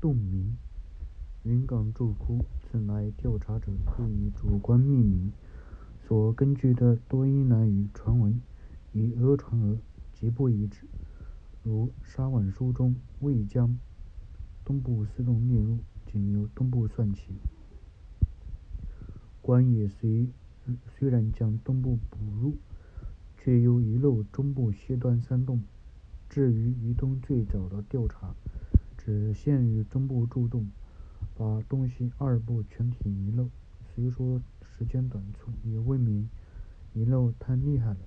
洞名，云冈柱窟，此乃调查者自以主观命名，所根据的多因南语传闻，以讹传讹，极不一致。如沙碗书中未将东部四洞列入，仅由东部算起。官也虽虽然将东部补入，却又遗漏中部西端三洞。至于于东最早的调查，只限于中部筑洞，把东西二部全体遗漏。虽说时间短促，也未免遗漏太厉害了。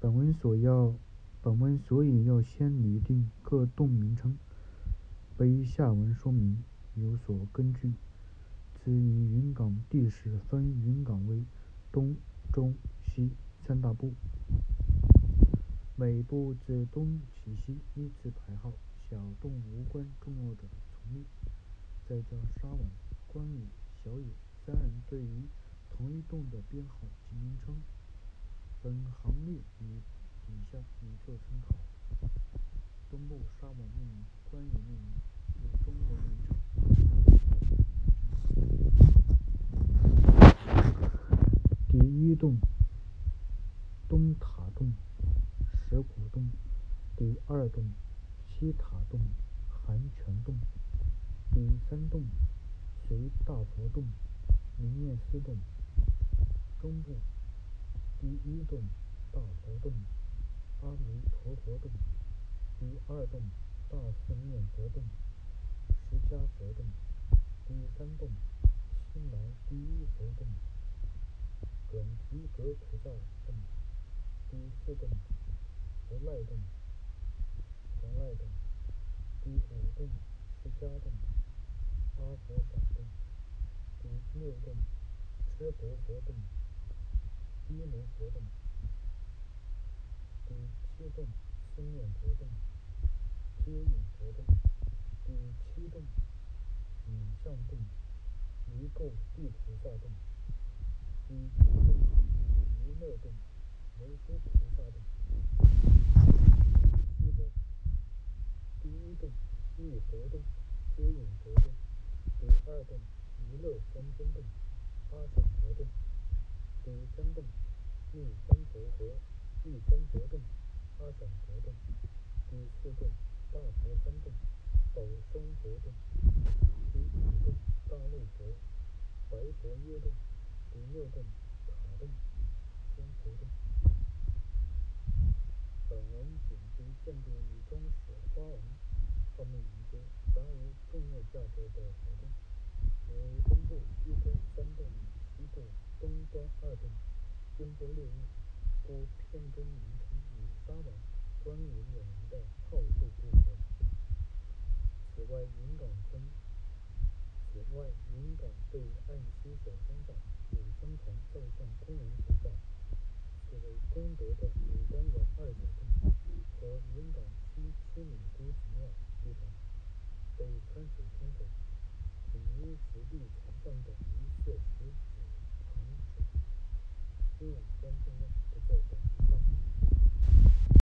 本文所要，本文所以要先拟定各洞名称，背下文说明，有所根据。此以云冈地势分云冈为东、中、西三大部，每部自东起西依次排号，小洞无关重要的从列。再加沙网、关羽、小野三人对于同一洞的编号及名称，本行列与底下以作参考。东部沙碗命名，关羽命名，如中国名称。第一洞，东塔洞，石鼓洞；第二洞，西塔洞，寒泉洞；第三洞，隋大佛洞，明念寺洞。中部，第一洞，大佛洞，阿弥陀佛洞；第二洞，大四面佛洞，释迦佛洞。第三洞，西南第一佛洞，准提格菩萨洞；第四洞，不赖洞，从赖洞；第五洞，释迦洞，阿佛闪洞；第六洞，车婆佛洞，毗卢佛洞；第七洞，四面佛洞，接引佛洞；第七洞。影像洞、离垢地菩萨洞、第九洞、弥勒洞、文殊菩萨洞。西洞，第一洞密佛洞、接引佛洞；第二洞弥勒三尊洞、阿闪佛洞；第三洞密三佛和密三佛洞、阿闪佛洞；第四洞大佛三洞、宝生佛洞。第五洞大陆佛、白佛耶洞；第六洞塔洞、天福洞。本文仅对建筑与装饰花纹方面研究，凡无重要价值的活动，如东部西端三洞与西部东端二洞，均不列入，故片中名称与沙碗、关羽两人的号数不合。此外，云冈村。此外，云冈对岸西小山上有相传造像工人所在，此为功德的鲁班窑二角洞和云冈西七里姑子庙地方，被川水冲毁，仅于石壁残放的疑似